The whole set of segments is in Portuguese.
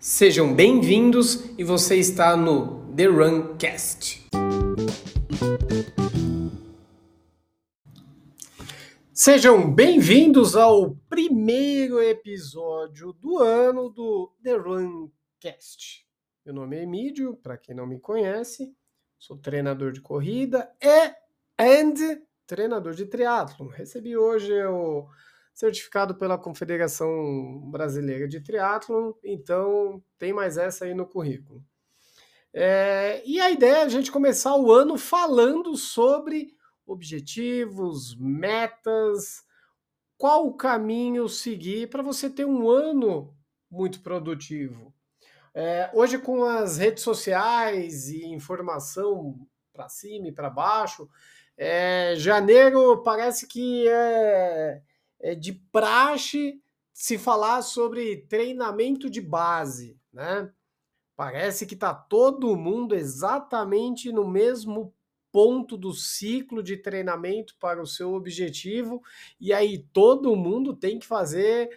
Sejam bem-vindos e você está no The Runcast. Sejam bem-vindos ao primeiro episódio do ano do The Runcast. Meu nome é Emílio, para quem não me conhece, sou treinador de corrida e and treinador de triatlo. Recebi hoje o certificado pela Confederação Brasileira de Triatlon, então tem mais essa aí no currículo. É, e a ideia é a gente começar o ano falando sobre objetivos, metas, qual o caminho seguir para você ter um ano muito produtivo. É, hoje, com as redes sociais e informação para cima e para baixo, é, janeiro parece que é é de praxe se falar sobre treinamento de base, né? Parece que está todo mundo exatamente no mesmo ponto do ciclo de treinamento para o seu objetivo, e aí todo mundo tem que fazer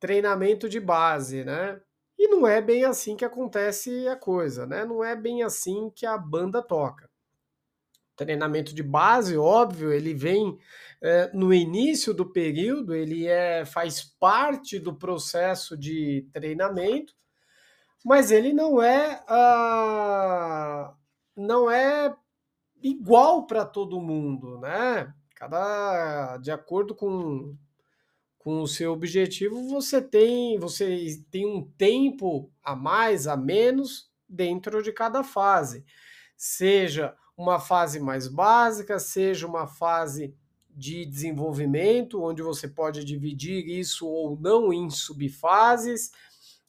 treinamento de base, né? E não é bem assim que acontece a coisa, né? Não é bem assim que a banda toca treinamento de base, óbvio, ele vem é, no início do período, ele é, faz parte do processo de treinamento, mas ele não é uh, não é igual para todo mundo, né? Cada de acordo com, com o seu objetivo, você tem você tem um tempo a mais, a menos dentro de cada fase. Seja uma fase mais básica, seja uma fase de desenvolvimento, onde você pode dividir isso ou não em subfases,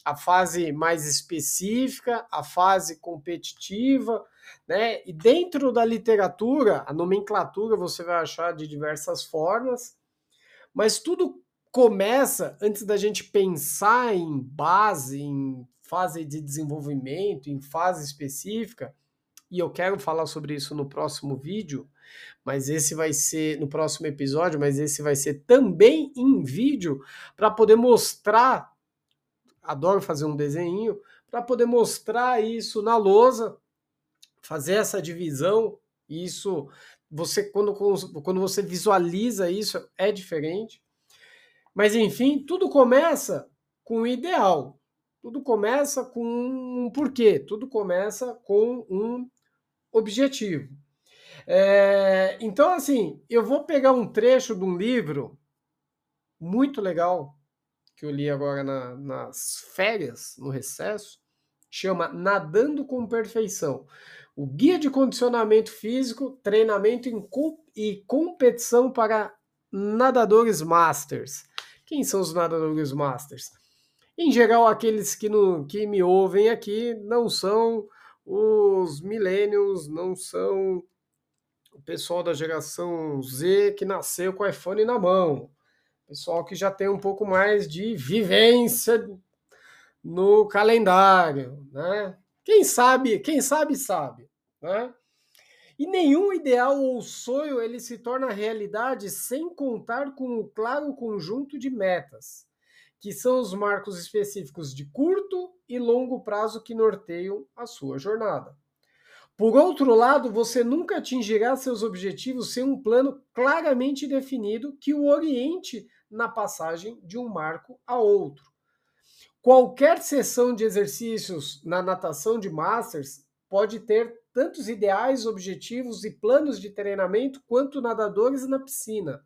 a fase mais específica, a fase competitiva, né? E dentro da literatura, a nomenclatura você vai achar de diversas formas, mas tudo começa antes da gente pensar em base, em fase de desenvolvimento, em fase específica e eu quero falar sobre isso no próximo vídeo, mas esse vai ser no próximo episódio, mas esse vai ser também em vídeo para poder mostrar. Adoro fazer um desenho para poder mostrar isso na lousa, fazer essa divisão. Isso você quando quando você visualiza isso é diferente. Mas enfim, tudo começa com o ideal. Tudo começa com um porquê, tudo começa com um objetivo. É, então, assim, eu vou pegar um trecho de um livro muito legal que eu li agora na, nas férias, no recesso, chama Nadando com Perfeição. O Guia de Condicionamento Físico, Treinamento e Competição para Nadadores Masters. Quem são os nadadores masters? Em geral, aqueles que, no, que me ouvem aqui não são os millennials não são o pessoal da geração Z que nasceu com o iPhone na mão. Pessoal que já tem um pouco mais de vivência no calendário, né? Quem sabe, quem sabe sabe, né? E nenhum ideal ou sonho ele se torna realidade sem contar com um claro conjunto de metas que são os marcos específicos de curto e longo prazo que norteiam a sua jornada. Por outro lado, você nunca atingirá seus objetivos sem um plano claramente definido que o oriente na passagem de um marco a outro. Qualquer sessão de exercícios na natação de Masters pode ter tantos ideais, objetivos e planos de treinamento quanto nadadores na piscina.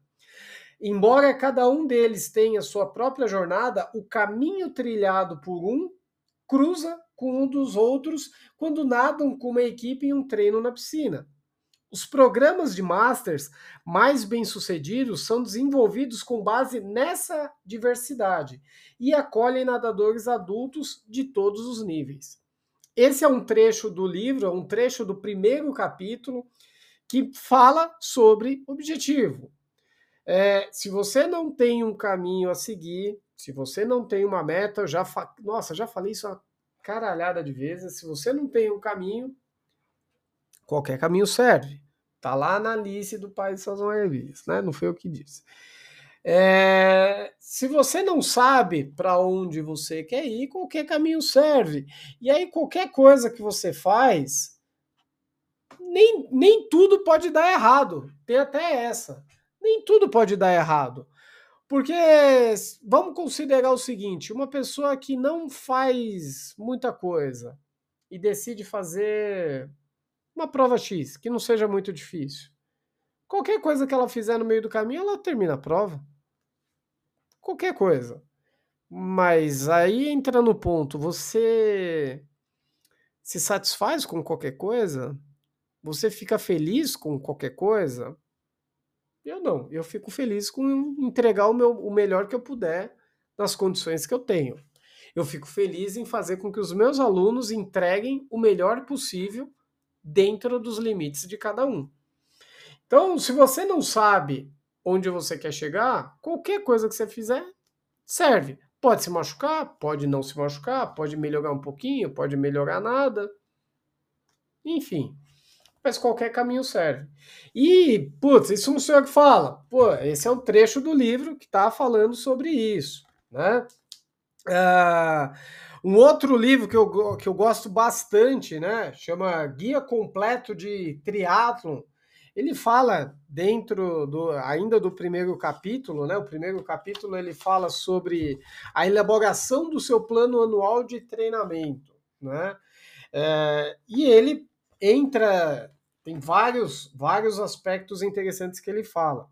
Embora cada um deles tenha sua própria jornada, o caminho trilhado por um cruza com um dos outros quando nadam com uma equipe em um treino na piscina. Os programas de Masters mais bem-sucedidos são desenvolvidos com base nessa diversidade e acolhem nadadores adultos de todos os níveis. Esse é um trecho do livro, é um trecho do primeiro capítulo que fala sobre objetivo. É, se você não tem um caminho a seguir, se você não tem uma meta, já fa... nossa, já falei isso uma caralhada de vezes. Se você não tem um caminho, qualquer caminho serve. Tá lá na Alice do Pai de Suas Maravilhas, né? Não foi eu que disse. É, se você não sabe para onde você quer ir, qualquer caminho serve. E aí, qualquer coisa que você faz, nem, nem tudo pode dar errado. Tem até essa. Nem tudo pode dar errado. Porque vamos considerar o seguinte: uma pessoa que não faz muita coisa e decide fazer uma prova X, que não seja muito difícil. Qualquer coisa que ela fizer no meio do caminho, ela termina a prova. Qualquer coisa. Mas aí entra no ponto, você se satisfaz com qualquer coisa? Você fica feliz com qualquer coisa? Eu não. Eu fico feliz com entregar o, meu, o melhor que eu puder nas condições que eu tenho. Eu fico feliz em fazer com que os meus alunos entreguem o melhor possível dentro dos limites de cada um. Então, se você não sabe onde você quer chegar, qualquer coisa que você fizer serve. Pode se machucar, pode não se machucar, pode melhorar um pouquinho, pode melhorar nada. Enfim, mas qualquer caminho serve. E, putz, isso não sou eu que fala. Pô, esse é um trecho do livro que está falando sobre isso, né? Uh, um outro livro que eu, que eu gosto bastante, né? Chama Guia Completo de Triathlon. Ele fala dentro do ainda do primeiro capítulo, né? O primeiro capítulo ele fala sobre a elaboração do seu plano anual de treinamento, né? É, e ele entra, tem vários, vários aspectos interessantes que ele fala.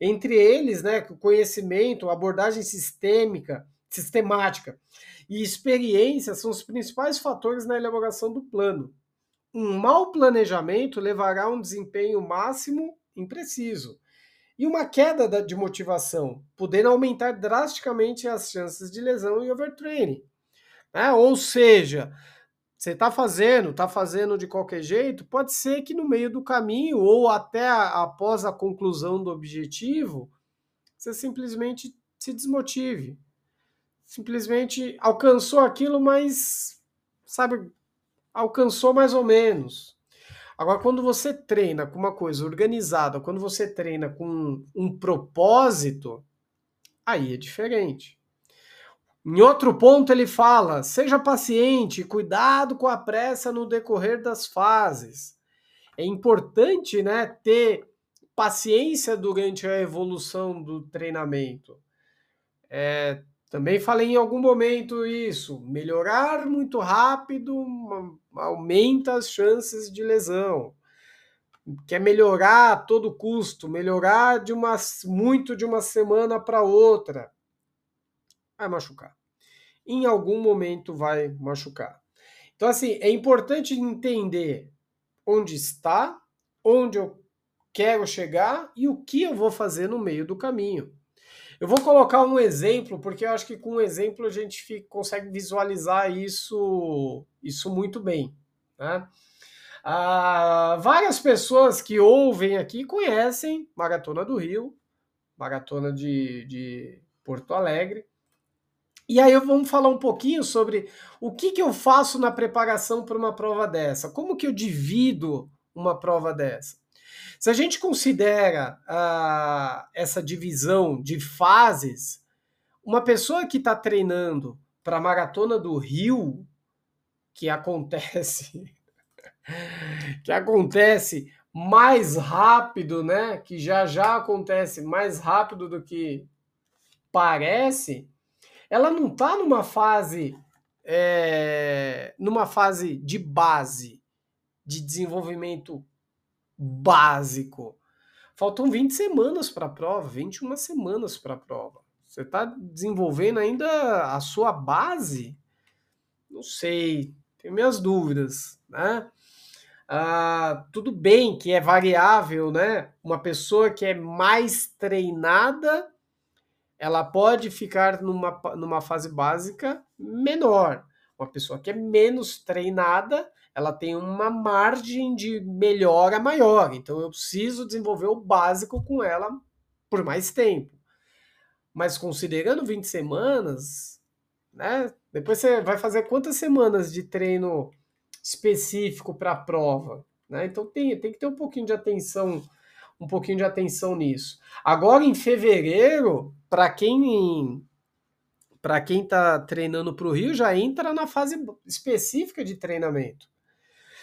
Entre eles, né, o conhecimento, abordagem sistêmica, sistemática e experiência são os principais fatores na elaboração do plano. Um mau planejamento levará a um desempenho máximo impreciso e uma queda de motivação, podendo aumentar drasticamente as chances de lesão e overtraining. Né? Ou seja, você está fazendo, está fazendo de qualquer jeito, pode ser que no meio do caminho ou até a, após a conclusão do objetivo, você simplesmente se desmotive. Simplesmente alcançou aquilo, mas, sabe, alcançou mais ou menos. Agora, quando você treina com uma coisa organizada, quando você treina com um propósito, aí é diferente. Em outro ponto, ele fala: seja paciente, cuidado com a pressa no decorrer das fases. É importante né, ter paciência durante a evolução do treinamento. É, também falei em algum momento isso. Melhorar muito rápido aumenta as chances de lesão. Quer melhorar a todo custo, melhorar de uma, muito de uma semana para outra vai machucar. Em algum momento vai machucar. Então, assim, é importante entender onde está, onde eu quero chegar e o que eu vou fazer no meio do caminho. Eu vou colocar um exemplo, porque eu acho que com um exemplo a gente fica, consegue visualizar isso, isso muito bem. Né? Ah, várias pessoas que ouvem aqui conhecem Maratona do Rio, Maratona de, de Porto Alegre. E aí vamos falar um pouquinho sobre o que, que eu faço na preparação para uma prova dessa. Como que eu divido uma prova dessa? Se a gente considera uh, essa divisão de fases, uma pessoa que está treinando para a maratona do Rio, que acontece, que acontece mais rápido, né? Que já já acontece mais rápido do que parece ela não está numa fase é, numa fase de base, de desenvolvimento básico. Faltam 20 semanas para a prova, 21 semanas para a prova. Você está desenvolvendo ainda a sua base? Não sei, tenho minhas dúvidas, né? Ah, tudo bem que é variável, né? Uma pessoa que é mais treinada ela pode ficar numa, numa fase básica menor. Uma pessoa que é menos treinada, ela tem uma margem de melhora maior. Então eu preciso desenvolver o básico com ela por mais tempo. Mas considerando 20 semanas, né? Depois você vai fazer quantas semanas de treino específico para a prova, né? Então tem, tem que ter um pouquinho de atenção um pouquinho de atenção nisso. Agora em fevereiro, para quem para quem está treinando para o Rio, já entra na fase específica de treinamento.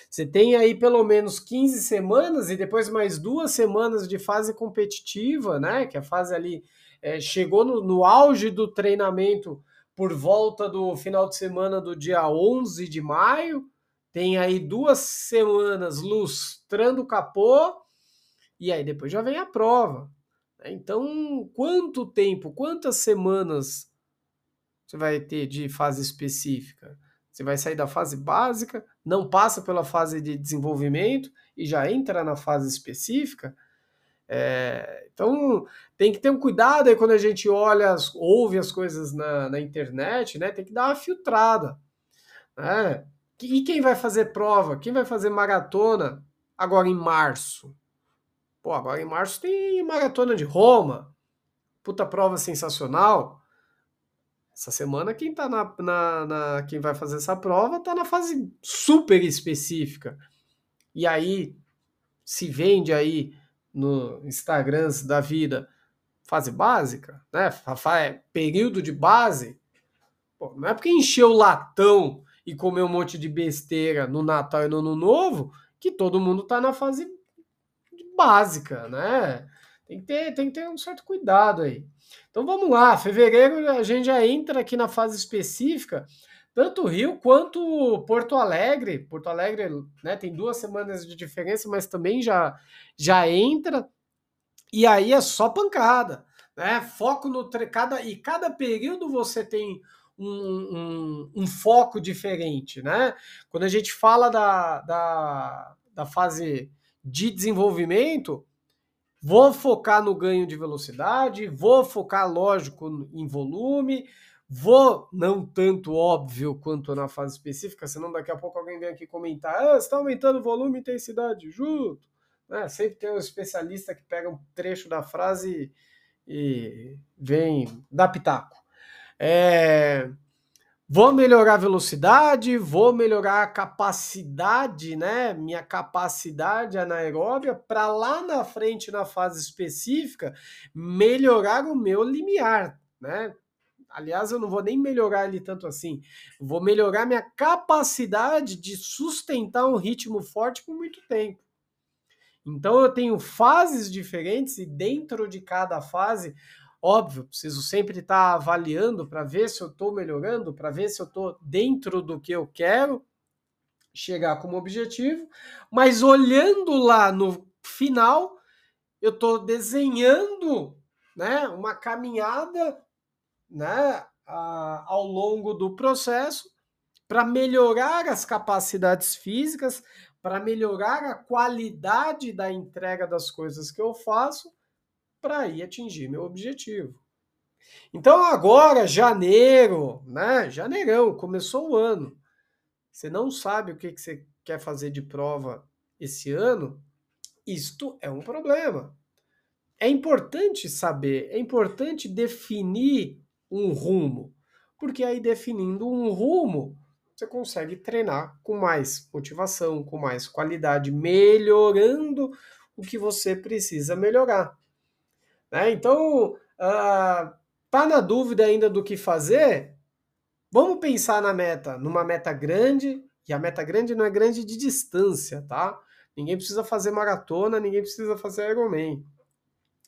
Você tem aí pelo menos 15 semanas e depois mais duas semanas de fase competitiva, né? Que a fase ali é, chegou no, no auge do treinamento por volta do final de semana do dia 11 de maio. Tem aí duas semanas lustrando o capô e aí depois já vem a prova. Então, quanto tempo, quantas semanas você vai ter de fase específica? Você vai sair da fase básica, não passa pela fase de desenvolvimento e já entra na fase específica. É, então tem que ter um cuidado aí quando a gente olha, ouve as coisas na, na internet, né? Tem que dar uma filtrada. Né? E quem vai fazer prova? Quem vai fazer maratona agora em março? Pô, agora em março tem maratona de Roma. Puta prova sensacional. Essa semana quem tá na, na, na, quem vai fazer essa prova tá na fase super específica. E aí se vende aí no Instagram da vida fase básica, né? Período de base. Pô, não é porque encheu o latão e comeu um monte de besteira no Natal e no Ano Novo que todo mundo tá na fase básica, né? Tem que ter, tem que ter um certo cuidado aí. Então vamos lá, fevereiro a gente já entra aqui na fase específica, tanto Rio quanto Porto Alegre. Porto Alegre né, tem duas semanas de diferença, mas também já, já entra. E aí é só pancada. Né? Foco no cada e cada período você tem um, um, um, foco diferente, né? Quando a gente fala da, da, da fase de desenvolvimento, Vou focar no ganho de velocidade, vou focar, lógico, em volume, vou, não tanto óbvio quanto na fase específica, senão daqui a pouco alguém vem aqui comentar, ah, está aumentando volume e intensidade junto. Né? Sempre tem um especialista que pega um trecho da frase e vem dar pitaco. É, Vou melhorar a velocidade, vou melhorar a capacidade, né? Minha capacidade anaeróbia para lá na frente, na fase específica, melhorar o meu limiar, né? Aliás, eu não vou nem melhorar ele tanto assim. Vou melhorar minha capacidade de sustentar um ritmo forte por muito tempo. Então eu tenho fases diferentes e dentro de cada fase Óbvio, preciso sempre estar tá avaliando para ver se eu estou melhorando, para ver se eu estou dentro do que eu quero chegar como objetivo, mas olhando lá no final, eu estou desenhando né, uma caminhada né, a, ao longo do processo para melhorar as capacidades físicas, para melhorar a qualidade da entrega das coisas que eu faço para ir atingir meu objetivo. Então agora, janeiro, né? Janeirão, começou o ano. Você não sabe o que, que você quer fazer de prova esse ano? Isto é um problema. É importante saber, é importante definir um rumo, porque aí definindo um rumo, você consegue treinar com mais motivação, com mais qualidade, melhorando o que você precisa melhorar. Né? Então, uh, tá na dúvida ainda do que fazer? Vamos pensar na meta, numa meta grande, e a meta grande não é grande de distância, tá? Ninguém precisa fazer maratona, ninguém precisa fazer Ironman.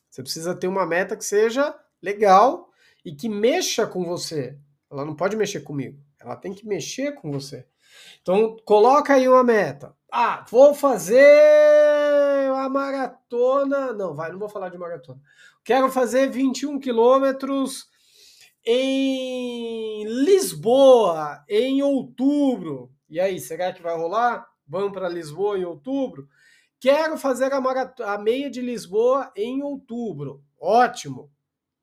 Você precisa ter uma meta que seja legal e que mexa com você. Ela não pode mexer comigo, ela tem que mexer com você. Então, coloca aí uma meta. Ah, vou fazer a maratona. Não, vai, não vou falar de maratona. Quero fazer 21 quilômetros em Lisboa em outubro. E aí, será que vai rolar? Vamos para Lisboa em outubro? Quero fazer a, a meia de Lisboa em outubro. Ótimo. O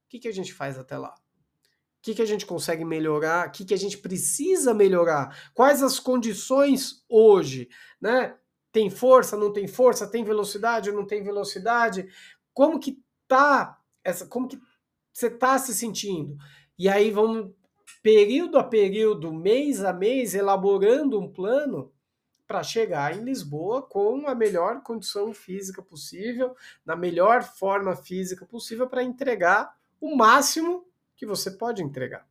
que, que a gente faz até lá? O que, que a gente consegue melhorar? O que, que a gente precisa melhorar? Quais as condições hoje? Né? Tem força, não tem força? Tem velocidade, não tem velocidade? Como que tá, essa, como que você tá se sentindo? E aí vamos período a período, mês a mês, elaborando um plano para chegar em Lisboa com a melhor condição física possível, na melhor forma física possível para entregar o máximo que você pode entregar.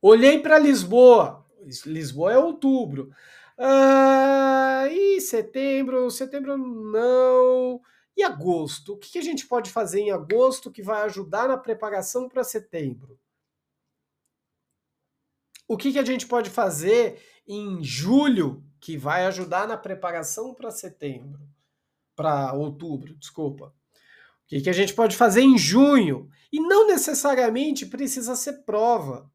Olhei para Lisboa, Lisboa é outubro. Ah, e setembro, setembro não. E agosto? O que a gente pode fazer em agosto que vai ajudar na preparação para setembro? O que, a gente pode fazer em julho que vai ajudar na preparação para setembro? Para outubro, desculpa. O que, que a gente pode fazer em junho? E não necessariamente precisa ser prova.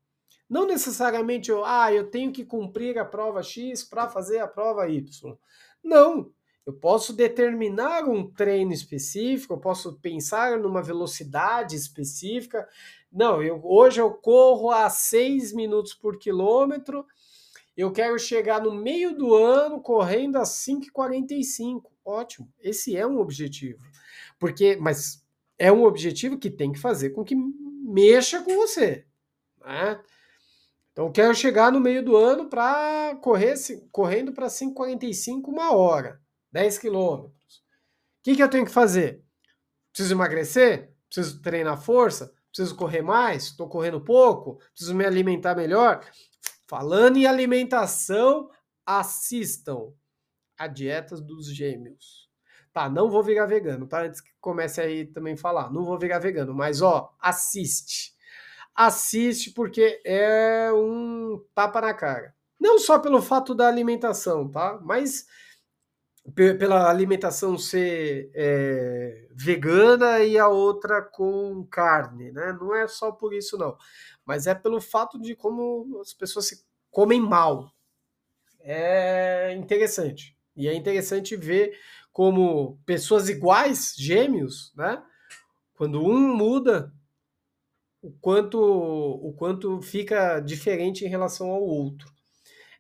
Não necessariamente eu, ah, eu tenho que cumprir a prova X para fazer a prova Y. Não. Eu posso determinar um treino específico, eu posso pensar numa velocidade específica. Não, eu, hoje eu corro a 6 minutos por quilômetro, eu quero chegar no meio do ano correndo a 5,45. Ótimo, esse é um objetivo. Porque, mas é um objetivo que tem que fazer com que mexa com você. Né? Então, eu quero chegar no meio do ano para correr correndo para 5,45 uma hora. 10 quilômetros. O que, que eu tenho que fazer? Preciso emagrecer? Preciso treinar força? Preciso correr mais? Estou correndo pouco? Preciso me alimentar melhor? Falando em alimentação, assistam a Dietas dos Gêmeos. Tá, não vou virar vegano, tá? Antes que comece aí também falar. Não vou virar vegano, mas ó, assiste. Assiste porque é um tapa na cara. Não só pelo fato da alimentação, tá? Mas pela alimentação ser é, vegana e a outra com carne, né? Não é só por isso, não. Mas é pelo fato de como as pessoas se comem mal. É interessante. E é interessante ver como pessoas iguais, gêmeos, né? Quando um muda, o quanto, o quanto fica diferente em relação ao outro.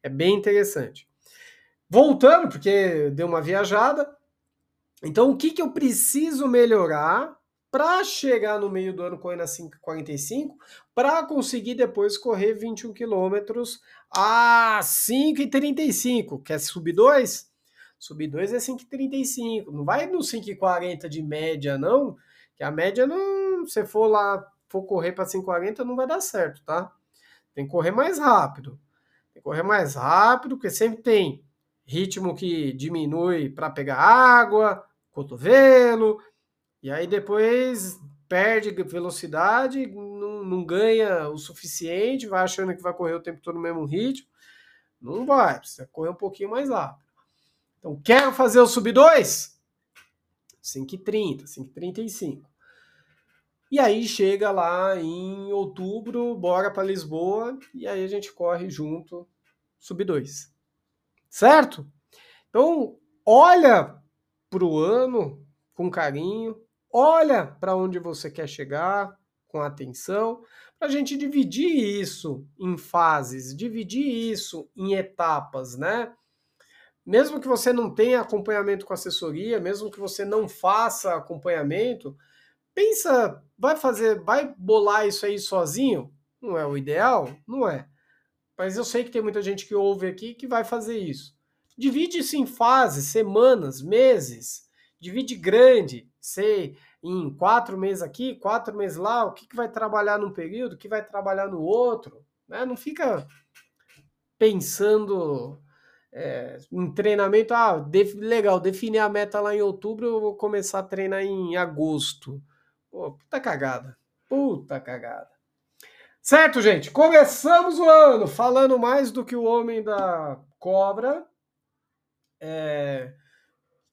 É bem interessante. Voltando, porque deu uma viajada. Então, o que, que eu preciso melhorar para chegar no meio do ano correndo a 5,45 para conseguir depois correr 21 quilômetros a 5,35? Quer subir 2? Subir 2 é 5,35. Não vai no 5,40 de média, não. Que a média não. Se for lá, for correr para 5,40, não vai dar certo, tá? Tem que correr mais rápido. Tem que correr mais rápido, porque sempre tem ritmo que diminui para pegar água, cotovelo, e aí depois perde velocidade, não, não, ganha o suficiente, vai achando que vai correr o tempo todo no mesmo ritmo. Não vai, precisa correr um pouquinho mais rápido. Então, quero fazer o sub 2? 5h30, 5h35. E aí chega lá em outubro, bora para Lisboa, e aí a gente corre junto, sub 2 certo? Então, olha para o ano com carinho, olha para onde você quer chegar com atenção, para a gente dividir isso em fases, dividir isso em etapas, né? Mesmo que você não tenha acompanhamento com assessoria, mesmo que você não faça acompanhamento, pensa, vai fazer, vai bolar isso aí sozinho? Não é o ideal? Não é. Mas eu sei que tem muita gente que ouve aqui que vai fazer isso. Divide isso em fases, semanas, meses. Divide grande, sei, em quatro meses aqui, quatro meses lá, o que, que vai trabalhar num período, o que vai trabalhar no outro. Né? Não fica pensando é, em treinamento. Ah, def, legal, definir a meta lá em outubro, eu vou começar a treinar em agosto. Pô, puta cagada. Puta cagada. Certo, gente? Começamos o ano falando mais do que o homem da cobra. É,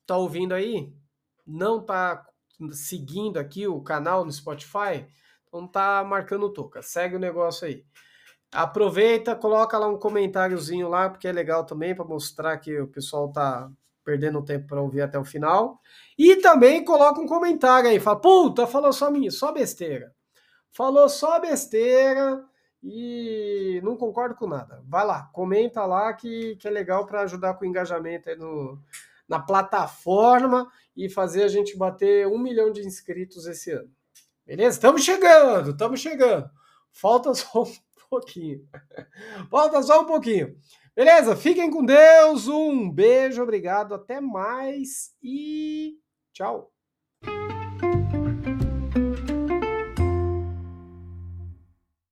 tá ouvindo aí? Não tá seguindo aqui o canal no Spotify? Então tá marcando toca. Segue o negócio aí. Aproveita, coloca lá um comentáriozinho lá, porque é legal também para mostrar que o pessoal tá perdendo tempo para ouvir até o final. E também coloca um comentário aí, fala: "Puta, falou só minha, só besteira" falou só besteira e não concordo com nada. Vai lá, comenta lá que, que é legal para ajudar com o engajamento no, na plataforma e fazer a gente bater um milhão de inscritos esse ano. Beleza? Estamos chegando, estamos chegando. Falta só um pouquinho. Falta só um pouquinho. Beleza? Fiquem com Deus, um beijo, obrigado, até mais e tchau.